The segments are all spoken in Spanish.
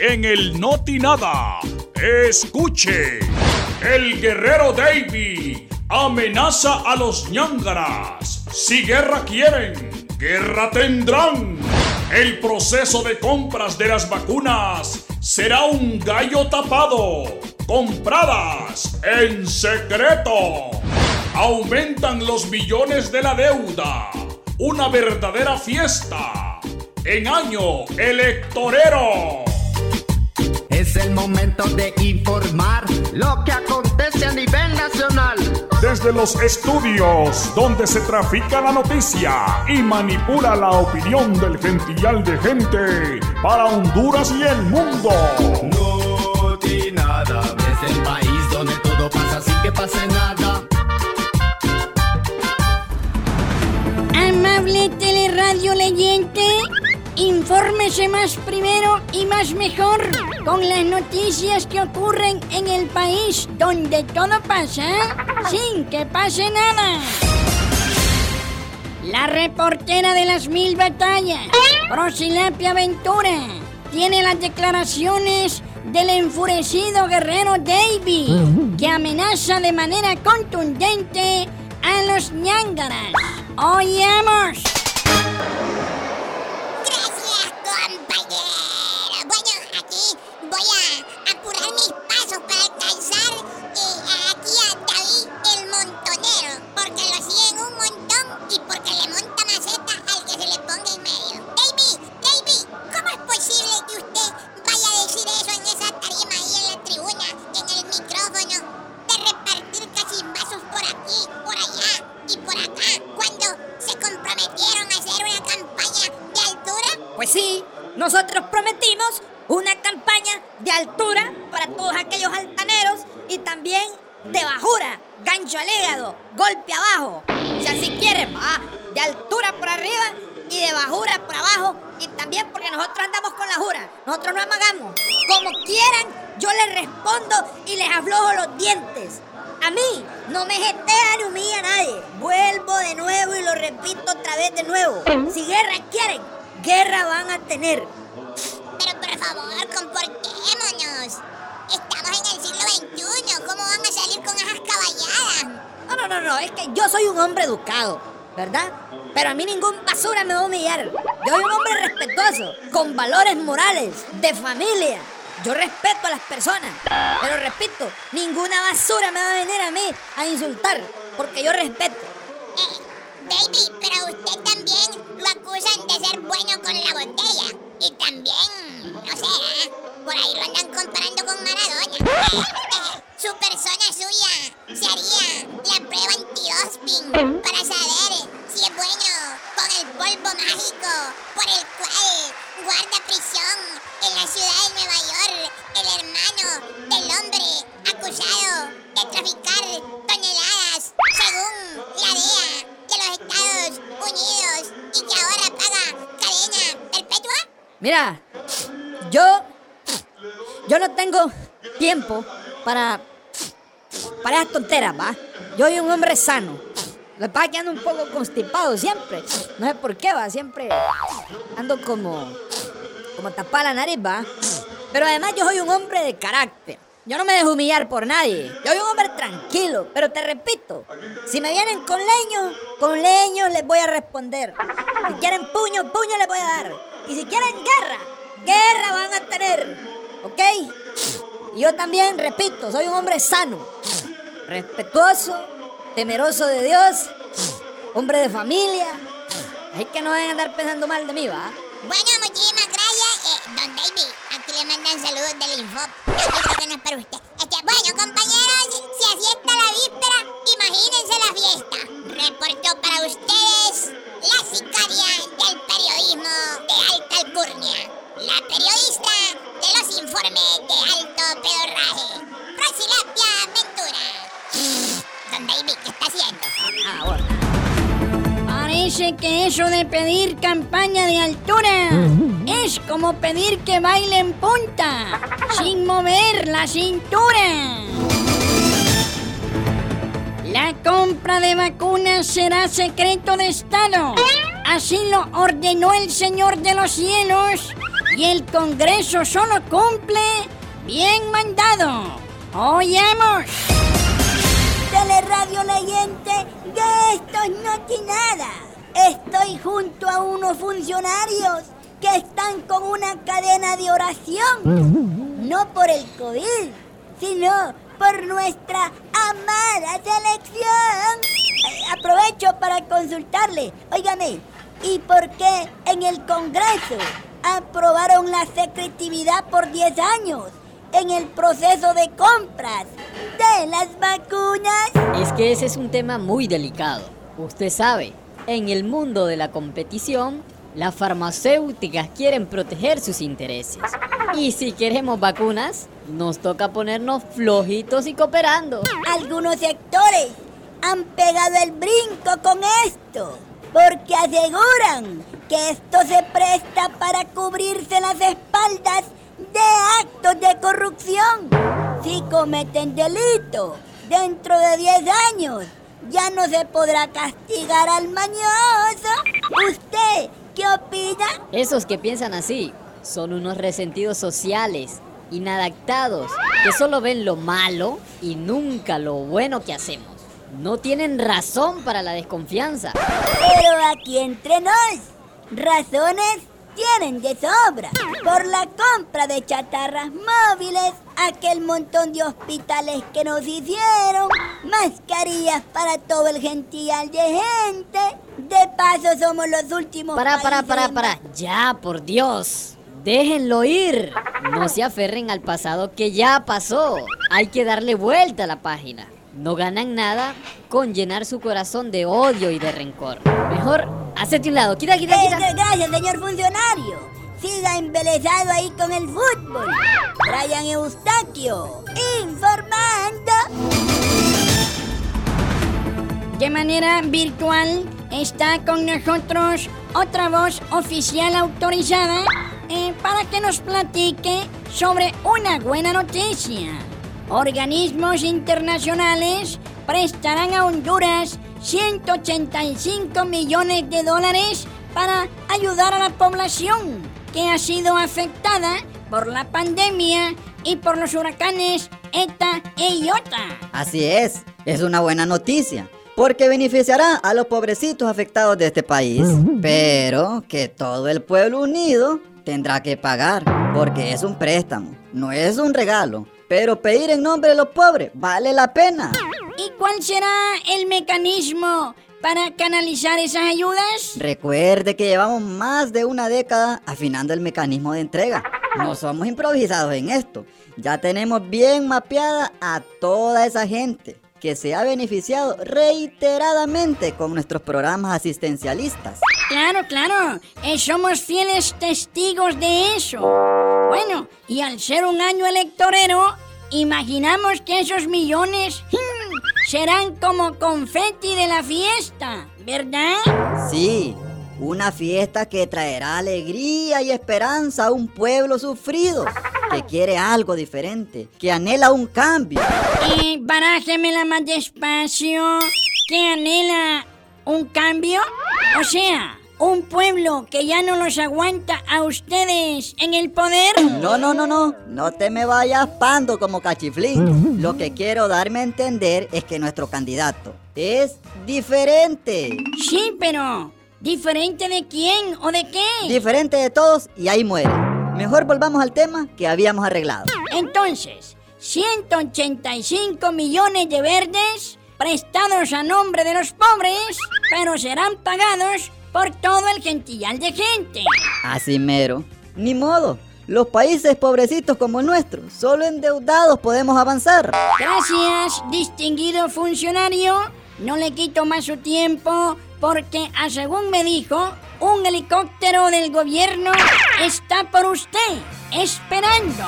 en el Noti Nada. Escuche. El guerrero Davy amenaza a los ñángaras. Si guerra quieren, guerra tendrán. El proceso de compras de las vacunas será un gallo tapado. Compradas en secreto. Aumentan los millones de la deuda. Una verdadera fiesta. En año electorero. Es el momento de informar lo que acontece a nivel nacional. Desde los estudios donde se trafica la noticia y manipula la opinión del gentillal de gente para Honduras y el mundo. No nada, es el país donde todo pasa sin que pase nada. Amable teleradio leyente, infórmese más primero y más mejor con las noticias que ocurren en el país donde todo pasa sin que pase nada. La reportera de las mil batallas, Prosilapia Ventura, tiene las declaraciones del enfurecido guerrero Davy, que amenaza de manera contundente a los ñángaras. Y por acá, cuando se comprometieron a hacer una campaña de altura? Pues sí, nosotros prometimos una campaña de altura para todos aquellos altaneros y también de bajura, gancho al hígado, golpe abajo. Si quieren, va, de altura por arriba y de bajura por abajo. Y también porque nosotros andamos con la jura, nosotros no amagamos. Como quieran, yo les respondo y les aflojo los dientes. A mí no me jetea ni humilla a nadie. Vuelvo de nuevo y lo repito otra vez de nuevo. Si guerra quieren, guerra van a tener. Pero por favor, comportémonos. Estamos en el siglo XXI. ¿Cómo van a salir con esas caballadas? No, no, no, no, es que yo soy un hombre educado, ¿verdad? Pero a mí ningún basura me va a humillar. Yo soy un hombre respetuoso, con valores morales, de familia. Yo respeto a las personas, pero repito, ninguna basura me va a venir a mí a insultar, porque yo respeto. Eh, baby, pero usted también lo acusan de ser bueno con la botella. Y también, no sé, ¿eh? por ahí lo andan comparando con Maradona. Eh, su persona suya se haría la prueba antidoping para saber si es bueno con el polvo mágico por el de traficar toneladas según la DEA de los Estados Unidos y que ahora paga cadena perpetua? Mira, yo, yo no tengo tiempo para, para esas tonteras, ¿va? Yo soy un hombre sano. Lo pasa que ando un poco constipado siempre. No sé por qué, va. Siempre ando como, como tapada la nariz, va. Pero además yo soy un hombre de carácter. Yo no me dejo humillar por nadie. Yo soy un tranquilo. Pero te repito, si me vienen con leño, con leño les voy a responder. Si quieren puño, puño les voy a dar. Y si quieren guerra, guerra van a tener. ¿Ok? Y yo también, repito, soy un hombre sano, respetuoso, temeroso de Dios, hombre de familia. Hay que no vayan a andar pensando mal de mí, ¿va? Bueno, muchísimas gracias, eh, don David. Aquí le mandan saludos del Infop. Yo es para usted. Este, bueno, compañeros, Parece que eso de pedir campaña de altura es como pedir que bailen punta, sin mover la cintura. La compra de vacunas será secreto de Estado. Así lo ordenó el Señor de los Cielos y el Congreso solo cumple bien mandado. Oyamos. Teleradio leyente de estos no tiene nada. Estoy junto a unos funcionarios que están con una cadena de oración. No por el COVID, sino por nuestra amada selección. Aprovecho para consultarle. Óigame, ¿y por qué en el Congreso aprobaron la secretividad por 10 años en el proceso de compras de las vacunas? Es que ese es un tema muy delicado. Usted sabe, en el mundo de la competición, las farmacéuticas quieren proteger sus intereses. Y si queremos vacunas, nos toca ponernos flojitos y cooperando. Algunos sectores han pegado el brinco con esto, porque aseguran que esto se presta para cubrirse las espaldas de actos de corrupción. Si cometen delito dentro de 10 años, ya no se podrá castigar al mañoso. ¿Usted qué opina? Esos que piensan así son unos resentidos sociales, inadaptados, que solo ven lo malo y nunca lo bueno que hacemos. No tienen razón para la desconfianza. Pero aquí entre nos, razones tienen de sobra. Por la compra de chatarras móviles, aquel montón de hospitales que nos hicieron, mascarillas para todo el gentil de gente. De paso somos los últimos. Para, para, para, para. Ya, por Dios. Déjenlo ir. No se aferren al pasado que ya pasó. Hay que darle vuelta a la página. No ganan nada con llenar su corazón de odio y de rencor. Mejor, hacete un lado. Quita, quita, Eh, quita. gracias, señor funcionario. Siga embelesado ahí con el fútbol. Brian Eustaquio, informando. De manera virtual está con nosotros otra voz oficial autorizada eh, para que nos platique sobre una buena noticia. Organismos internacionales prestarán a Honduras 185 millones de dólares para ayudar a la población que ha sido afectada por la pandemia y por los huracanes ETA e IOTA. Así es, es una buena noticia, porque beneficiará a los pobrecitos afectados de este país, pero que todo el pueblo unido tendrá que pagar, porque es un préstamo, no es un regalo. Pero pedir en nombre de los pobres vale la pena. ¿Y cuál será el mecanismo para canalizar esas ayudas? Recuerde que llevamos más de una década afinando el mecanismo de entrega. No somos improvisados en esto. Ya tenemos bien mapeada a toda esa gente que se ha beneficiado reiteradamente con nuestros programas asistencialistas. Claro, claro, eh, somos fieles testigos de eso. Bueno, y al ser un año electorero, imaginamos que esos millones serán como confeti de la fiesta, ¿verdad? Sí, una fiesta que traerá alegría y esperanza a un pueblo sufrido, que quiere algo diferente, que anhela un cambio. Y barájemela más despacio, que anhela un cambio. O sea, un pueblo que ya no los aguanta a ustedes en el poder. No, no, no, no, no te me vayas pando como cachiflín. Lo que quiero darme a entender es que nuestro candidato es diferente. Sí, pero ¿diferente de quién o de qué? Diferente de todos y ahí muere. Mejor volvamos al tema que habíamos arreglado. Entonces, 185 millones de verdes prestados a nombre de los pobres, pero serán pagados por todo el gentillal de gente. Así mero. Ni modo. Los países pobrecitos como el nuestro, solo endeudados podemos avanzar. Gracias, distinguido funcionario. No le quito más su tiempo porque, a según me dijo, un helicóptero del gobierno está por usted, esperando.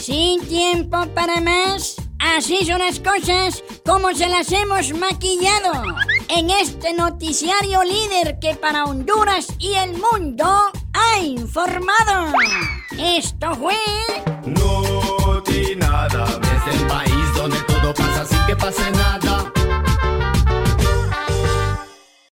Sin tiempo para más, así son las cosas como se las hemos maquillado en este noticiario líder que para Honduras y el mundo ha informado. Esto fue... No nada, es el país donde todo pasa sin que pase nada.